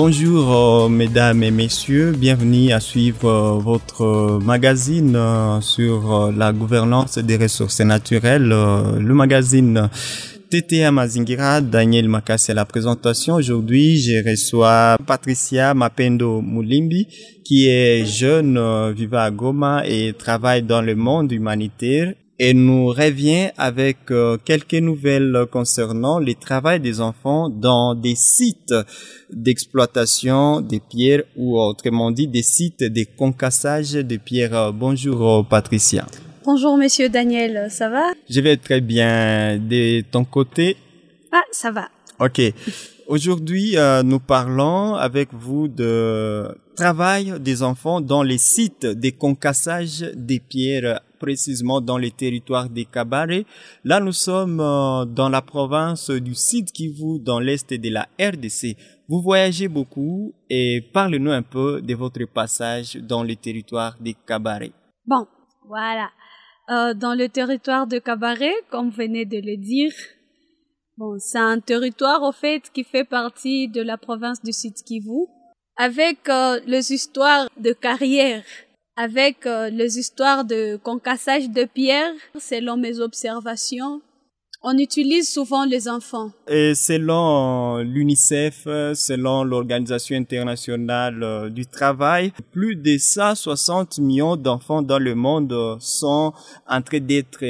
Bonjour euh, mesdames et messieurs, bienvenue à suivre euh, votre magazine euh, sur la gouvernance des ressources naturelles, le magazine TTA Mazingira, Daniel Makassi à la présentation. Aujourd'hui, je reçois Patricia Mapendo Mulimbi, qui est jeune, vivant à Goma et travaille dans le monde humanitaire et nous revient avec euh, quelques nouvelles concernant le travail des enfants dans des sites d'exploitation des pierres ou autrement dit des sites de concassage de pierres. Bonjour Patricia. Bonjour Monsieur Daniel, ça va? Je vais très bien. De ton côté? Ah, ça va. Ok. Aujourd'hui, euh, nous parlons avec vous de travail des enfants dans les sites de concassage des pierres précisément dans les territoires des Cabarets. Là, nous sommes euh, dans la province du Sud Kivu, dans l'est de la RDC. Vous voyagez beaucoup et parlez-nous un peu de votre passage dans les territoires des Cabarets. Bon, voilà. Euh, dans le territoire de Cabaret, comme venez de le dire, bon, c'est un territoire au fait qui fait partie de la province du Sud Kivu, avec euh, les histoires de carrière avec euh, les histoires de concassage de pierres, selon mes observations, on utilise souvent les enfants. Et selon euh, l'UNICEF, selon l'Organisation internationale euh, du travail, plus de 160 millions d'enfants dans le monde sont en train d'être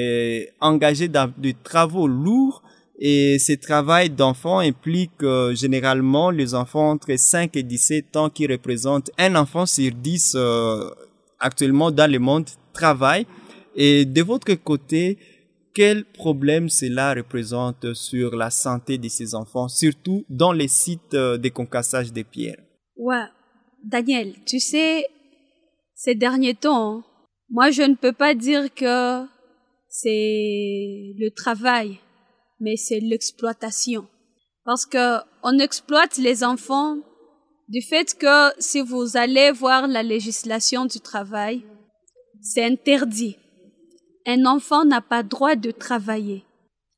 engagés dans des travaux lourds et ce travail d'enfants implique généralement les enfants entre 5 et 17 ans qui représentent un enfant sur 10 actuellement dans le monde travail. Et de votre côté, quel problème cela représente sur la santé de ces enfants, surtout dans les sites euh, de concassage des pierres? Ouais, Daniel, tu sais, ces derniers temps, moi je ne peux pas dire que c'est le travail, mais c'est l'exploitation. Parce que on exploite les enfants du fait que si vous allez voir la législation du travail, c'est interdit. Un enfant n'a pas droit de travailler.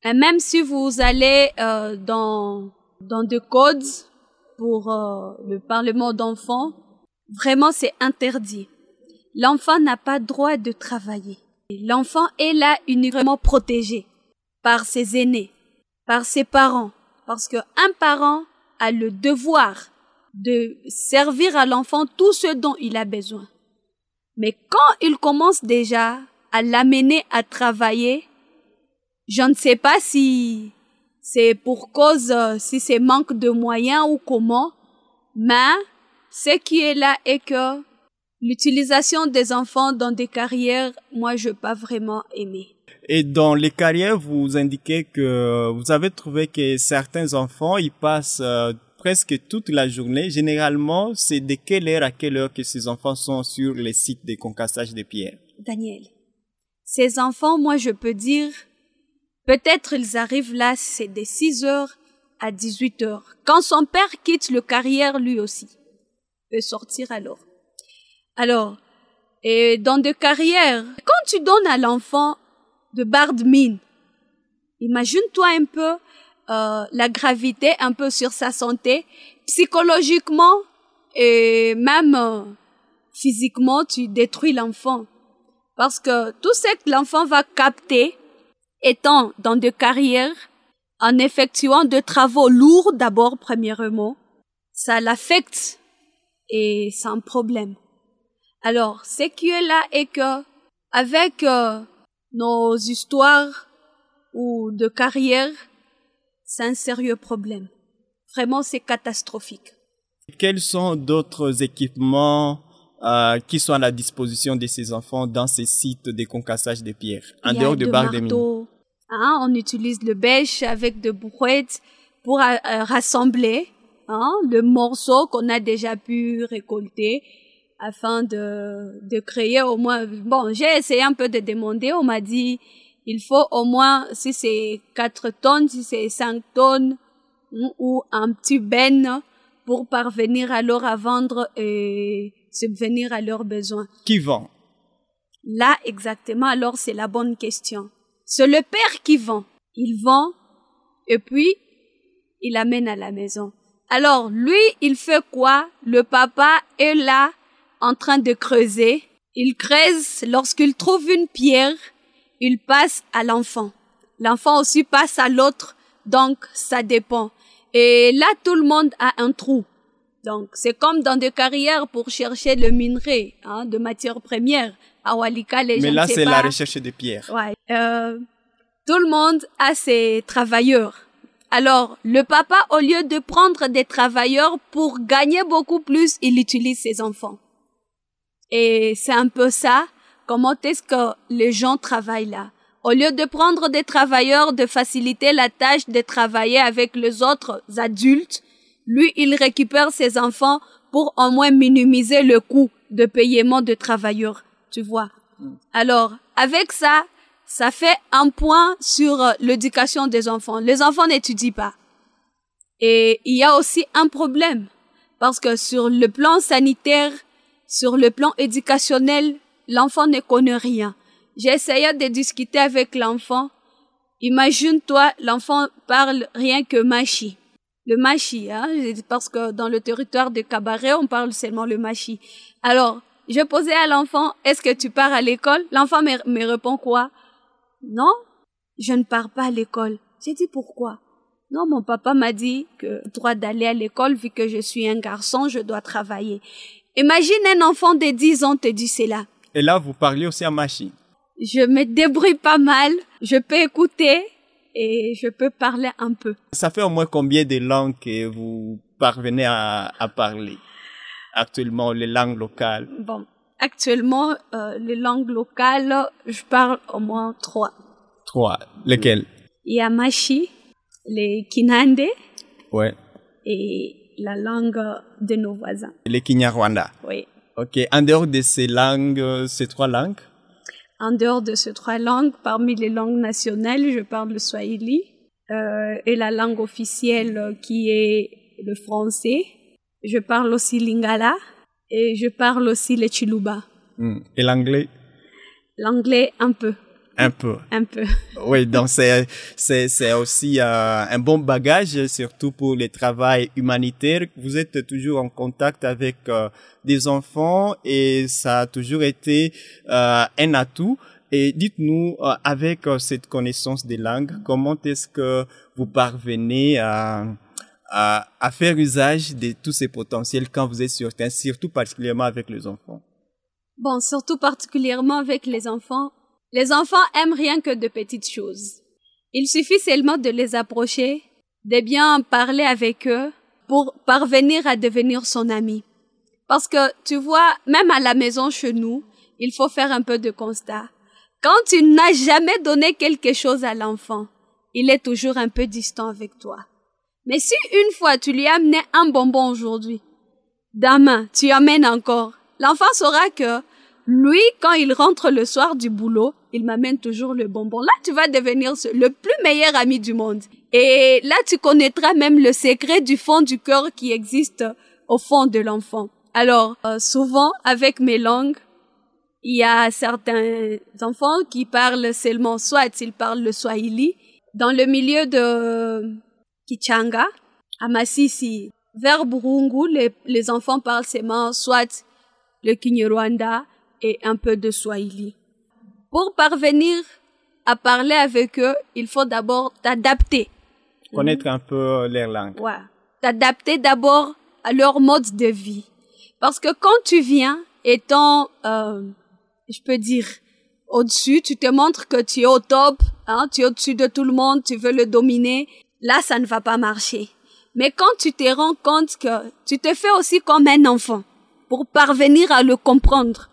Et même si vous allez euh, dans dans des codes pour euh, le Parlement d'enfants, vraiment c'est interdit. L'enfant n'a pas droit de travailler. L'enfant est là uniquement protégé par ses aînés, par ses parents, parce qu'un parent a le devoir de servir à l'enfant tout ce dont il a besoin. Mais quand il commence déjà à l'amener à travailler, je ne sais pas si c'est pour cause, si c'est manque de moyens ou comment, mais ce qui est là est que l'utilisation des enfants dans des carrières, moi, je n'ai pas vraiment aimé. Et dans les carrières, vous indiquez que vous avez trouvé que certains enfants, ils passent euh, presque toute la journée. Généralement, c'est de quelle heure à quelle heure que ces enfants sont sur les sites de concassage de pierres Daniel, ces enfants, moi je peux dire, peut-être ils arrivent là, c'est de 6 heures à 18 heures. Quand son père quitte le carrière, lui aussi peut sortir alors. Alors, et dans des carrières, quand tu donnes à l'enfant de barre de mine, imagine-toi un peu euh, la gravité un peu sur sa santé, psychologiquement et même euh, physiquement, tu détruis l'enfant. Parce que tout ce que l'enfant va capter étant dans des carrières, en effectuant des travaux lourds d'abord, premièrement, ça l'affecte et c'est un problème. Alors, ce qui est là est que, avec euh, nos histoires ou de carrières, c'est un sérieux problème. Vraiment, c'est catastrophique. Quels sont d'autres équipements euh, qui sont à la disposition de ces enfants dans ces sites de concassage de pierres, en dehors de barres de mine hein, On utilise le bêche avec de brouettes pour euh, euh, rassembler hein, le morceau qu'on a déjà pu récolter afin de, de créer au moins... Bon, j'ai essayé un peu de demander, on m'a dit il faut au moins, si c'est 4 tonnes, si c'est 5 tonnes, ou un petit ben pour parvenir alors à vendre et subvenir à leurs besoins. Qui vend? Là, exactement, alors c'est la bonne question. C'est le père qui vend. Il vend et puis il amène à la maison. Alors, lui, il fait quoi? Le papa est là, en train de creuser. Il creuse. Lorsqu'il trouve une pierre, il passe à l'enfant. L'enfant aussi passe à l'autre. Donc, ça dépend. Et là, tout le monde a un trou. Donc, c'est comme dans des carrières pour chercher le minerai hein, de matières premières. À Walika, les Mais gens là, c'est la recherche des pierres. Ouais. Euh, tout le monde a ses travailleurs. Alors, le papa, au lieu de prendre des travailleurs pour gagner beaucoup plus, il utilise ses enfants. Et c'est un peu ça. Comment est-ce que les gens travaillent là? Au lieu de prendre des travailleurs, de faciliter la tâche de travailler avec les autres adultes, lui, il récupère ses enfants pour au moins minimiser le coût de paiement de travailleurs. Tu vois? Alors, avec ça, ça fait un point sur euh, l'éducation des enfants. Les enfants n'étudient pas. Et il y a aussi un problème. Parce que sur le plan sanitaire, sur le plan éducationnel, l'enfant ne connaît rien. Essayé de discuter avec l'enfant. Imagine-toi, l'enfant parle rien que machi. Le machi, hein, parce que dans le territoire de Cabaret, on parle seulement le machi. Alors, je posais à l'enfant, est-ce que tu pars à l'école? L'enfant me, me répond quoi? Non, je ne pars pas à l'école. J'ai dit pourquoi? Non, mon papa m'a dit que droit d'aller à l'école, vu que je suis un garçon, je dois travailler. Imagine un enfant de 10 ans te dit cela. Et là, vous parlez aussi en machine. Je me débrouille pas mal, je peux écouter et je peux parler un peu. Ça fait au moins combien de langues que vous parvenez à, à parler actuellement, les langues locales? Bon, actuellement, euh, les langues locales, je parle au moins trois. Trois. Lesquelles? Il y a Machi, les Kinande Ouais. et la langue de nos voisins. Les Kinyarwanda. Oui. Ok. En dehors de ces langues, euh, ces trois langues? En dehors de ces trois langues, parmi les langues nationales, je parle le Swahili euh, et la langue officielle euh, qui est le français. Je parle aussi lingala et je parle aussi le chiluba. Hmm. Et l'anglais? L'anglais un peu, Un peu. un peu. Oui, donc c'est c'est c'est aussi euh, un bon bagage, surtout pour le travail humanitaire. Vous êtes toujours en contact avec euh, des enfants et ça a toujours été euh, un atout. Et dites-nous, euh, avec euh, cette connaissance des langues, comment est-ce que vous parvenez à, à, à faire usage de tous ces potentiels quand vous êtes sur terrain, surtout particulièrement avec les enfants? Bon, surtout particulièrement avec les enfants. Les enfants aiment rien que de petites choses. Il suffit seulement de les approcher, de bien parler avec eux pour parvenir à devenir son ami. Parce que, tu vois, même à la maison chez nous, il faut faire un peu de constat. Quand tu n'as jamais donné quelque chose à l'enfant, il est toujours un peu distant avec toi. Mais si une fois tu lui amené un bonbon aujourd'hui, demain tu amènes encore, l'enfant saura que lui, quand il rentre le soir du boulot, il m'amène toujours le bonbon. Là, tu vas devenir le plus meilleur ami du monde. Et là, tu connaîtras même le secret du fond du cœur qui existe au fond de l'enfant. Alors, euh, souvent, avec mes langues, il y a certains enfants qui parlent seulement, soit ils parlent le swahili. Dans le milieu de Kichanga, à Massissi, vers Burungu, les enfants parlent seulement soit le Kinyarwanda et un peu de swahili. Pour parvenir à parler avec eux, il faut d'abord t'adapter. Connaître un peu leur langue. Ouais. T'adapter d'abord à leur mode de vie. Parce que quand tu viens étant, euh, je peux dire, au-dessus, tu te montres que tu es au top, hein, tu es au-dessus de tout le monde, tu veux le dominer, là, ça ne va pas marcher. Mais quand tu te rends compte que tu te fais aussi comme un enfant pour parvenir à le comprendre,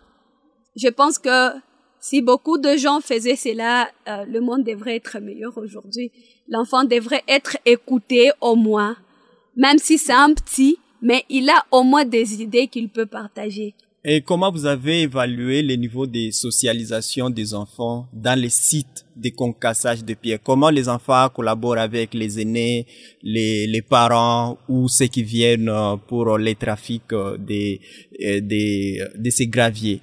je pense que si beaucoup de gens faisaient cela, euh, le monde devrait être meilleur aujourd'hui. L'enfant devrait être écouté au moins, même si c'est un petit, mais il a au moins des idées qu'il peut partager. Et comment vous avez évalué le niveau de socialisation des enfants dans les sites de concassage de pierres? Comment les enfants collaborent avec les aînés, les, les parents ou ceux qui viennent euh, pour les trafics euh, des, euh, des, de ces graviers?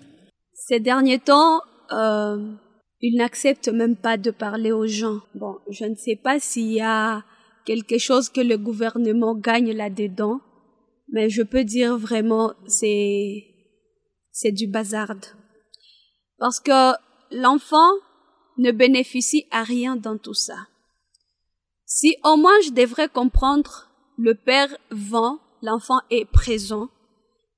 Ces derniers temps, euh, ils n'acceptent même pas de parler aux gens. Bon, je ne sais pas s'il y a quelque chose que le gouvernement gagne là-dedans, mais je peux dire vraiment c'est c'est du bazar. Parce que l'enfant ne bénéficie à rien dans tout ça. Si au moins je devrais comprendre, le père vend, l'enfant est présent,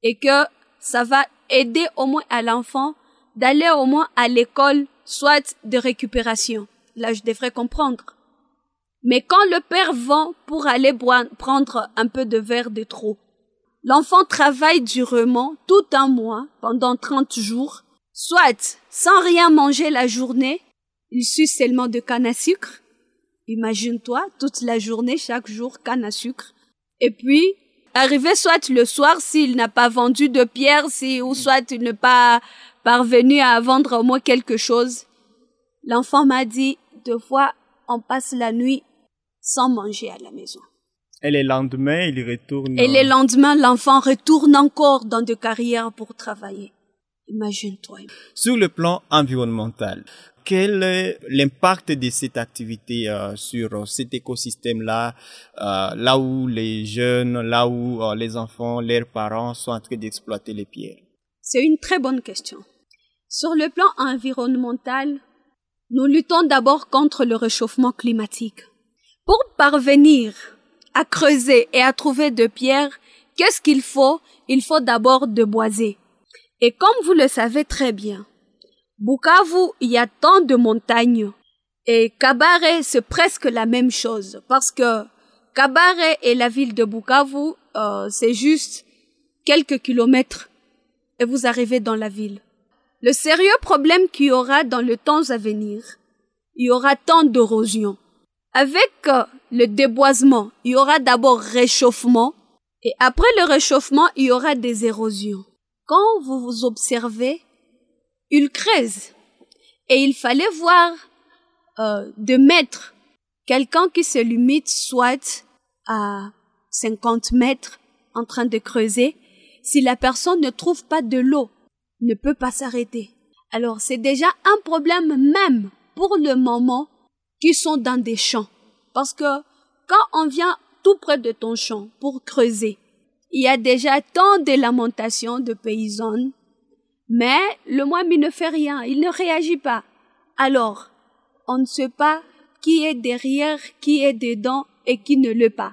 et que ça va aider au moins à l'enfant d'aller au moins à l'école, soit de récupération. Là, je devrais comprendre. Mais quand le père vend pour aller prendre un peu de verre de trop, l'enfant travaille durement tout un mois, pendant 30 jours, soit sans rien manger la journée, il suce seulement de canne à sucre. Imagine-toi, toute la journée, chaque jour, canne à sucre. Et puis, arrivé soit le soir, s'il n'a pas vendu de pierre, si, ou soit il n'est pas parvenu à vendre au moins quelque chose. L'enfant m'a dit, deux fois, on passe la nuit sans manger à la maison. Et le lendemain, il retourne. Et le lendemain, l'enfant retourne encore dans des carrières pour travailler. Imagine-toi. Sur le plan environnemental, quel est l'impact de cette activité euh, sur cet écosystème-là, euh, là où les jeunes, là où euh, les enfants, leurs parents sont en train d'exploiter les pierres? C'est une très bonne question. Sur le plan environnemental, nous luttons d'abord contre le réchauffement climatique. Pour parvenir à creuser et à trouver de pierres, qu'est-ce qu'il faut? Il faut d'abord de boiser. Et comme vous le savez très bien, Bukavu, il y a tant de montagnes. Et Kabare, c'est presque la même chose. Parce que Kabare et la ville de Bukavu, euh, c'est juste quelques kilomètres. Et vous arrivez dans la ville. Le sérieux problème qu'il y aura dans le temps à venir, il y aura tant d'érosion. Avec euh, le déboisement, il y aura d'abord réchauffement et après le réchauffement, il y aura des érosions. Quand vous vous observez, il creuse et il fallait voir euh, de mettre quelqu'un qui se limite soit à 50 mètres en train de creuser, si la personne ne trouve pas de l'eau, ne peut pas s'arrêter. Alors c'est déjà un problème même pour le moment qui sont dans des champs. Parce que quand on vient tout près de ton champ pour creuser, il y a déjà tant de lamentations de paysans, mais le moine ne fait rien, il ne réagit pas. Alors, on ne sait pas qui est derrière, qui est dedans et qui ne le pas.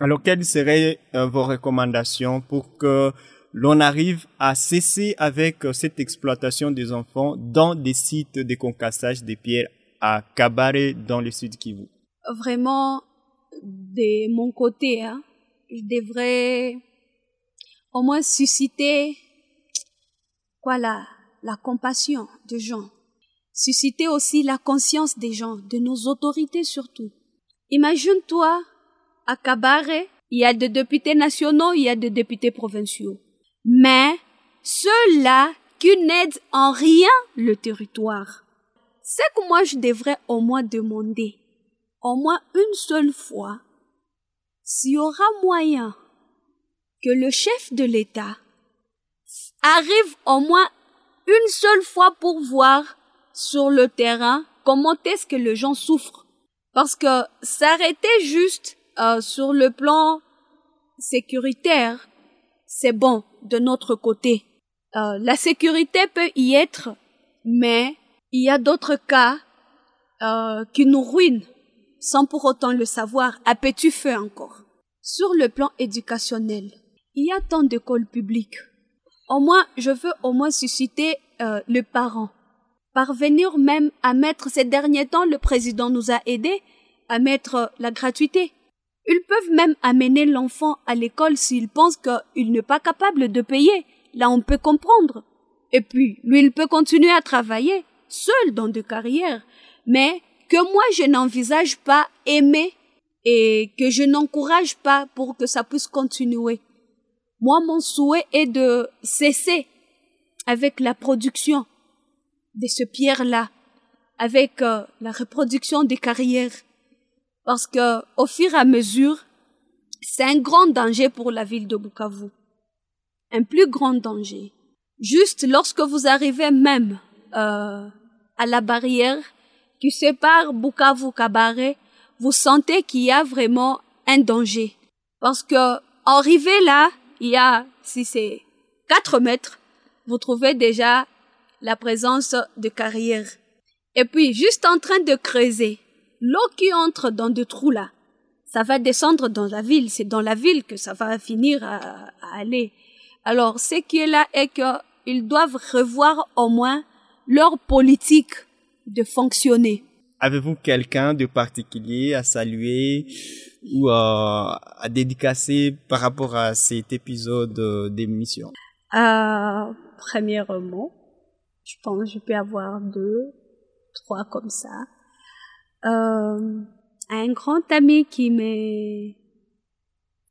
Alors, quelles seraient euh, vos recommandations pour que l'on arrive à cesser avec euh, cette exploitation des enfants dans des sites de concassage des pierres à Cabaret dans le sud Kivu? Vraiment, de mon côté, hein, je devrais au moins susciter quoi la, la compassion des gens, susciter aussi la conscience des gens, de nos autorités surtout. Imagine-toi, à Cabaret, il y a des députés nationaux, il y a des députés provinciaux. Mais ceux-là qui n'aident en rien le territoire. C'est que moi je devrais au moins demander, au moins une seule fois, s'il y aura moyen que le chef de l'État arrive au moins une seule fois pour voir sur le terrain comment est-ce que les gens souffrent. Parce que s'arrêter juste euh, sur le plan sécuritaire, c'est bon de notre côté. Euh, la sécurité peut y être, mais il y a d'autres cas euh, qui nous ruinent sans pour autant le savoir à petit feu encore? Sur le plan éducationnel, il y a tant d'écoles publiques. Au moins, je veux au moins susciter euh, le parent. Parvenir même à mettre ces derniers temps, le président nous a aidés à mettre la gratuité. Ils peuvent même amener l'enfant à l'école s'ils pensent qu'il n'est pas capable de payer. Là, on peut comprendre. Et puis, lui, il peut continuer à travailler, seul dans des carrières. Mais que moi, je n'envisage pas aimer et que je n'encourage pas pour que ça puisse continuer. Moi, mon souhait est de cesser avec la production de ce pierre-là, avec euh, la reproduction des carrières. Parce que, au fur et à mesure, c'est un grand danger pour la ville de Bukavu. Un plus grand danger. Juste lorsque vous arrivez même euh, à la barrière qui sépare Bukavu Kabare, vous sentez qu'il y a vraiment un danger. Parce que arrivé là, il y a, si c'est 4 mètres, vous trouvez déjà la présence de carrières. Et puis, juste en train de creuser, l'eau qui entre dans des trous là, ça va descendre dans la ville. C'est dans la ville que ça va finir à, à aller. Alors, ce qui est là est qu'ils doivent revoir au moins leur politique de fonctionner. Avez-vous quelqu'un de particulier à saluer? Ou à, à dédicacer par rapport à cet épisode d'émission? Euh, Premièrement, je pense que je peux avoir deux, trois comme ça. Euh, un grand ami qui me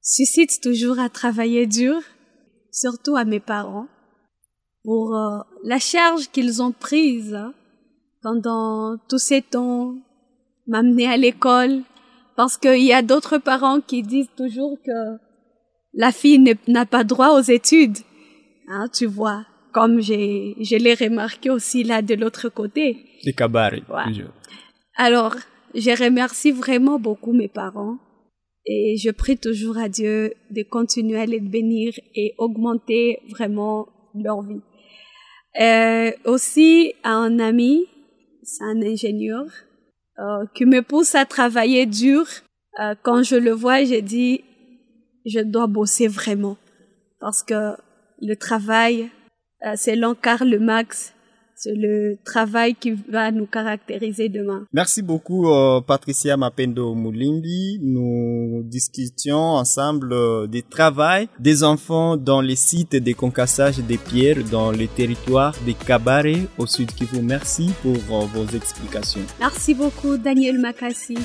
suscite toujours à travailler dur, surtout à mes parents, pour euh, la charge qu'ils ont prise pendant tous ces temps, m'amener à l'école, parce qu'il y a d'autres parents qui disent toujours que la fille n'a pas droit aux études. Hein, tu vois, comme je l'ai remarqué aussi là de l'autre côté. Les cabarets, toujours. Alors, je remercie vraiment beaucoup mes parents et je prie toujours à Dieu de continuer à les bénir et augmenter vraiment leur vie. Euh, aussi à un ami, c'est un ingénieur, euh, qui me pousse à travailler dur. Euh, quand je le vois, je dis, je dois bosser vraiment. Parce que le travail, euh, selon Karl Marx, c'est le travail qui va nous caractériser demain. Merci beaucoup, euh, Patricia Mapendo Moulimbi. Nous discutions ensemble euh, du travail des enfants dans les sites de concassage des pierres dans les territoires des cabarets au sud Kivu. Merci pour euh, vos explications. Merci beaucoup, Daniel Makassi.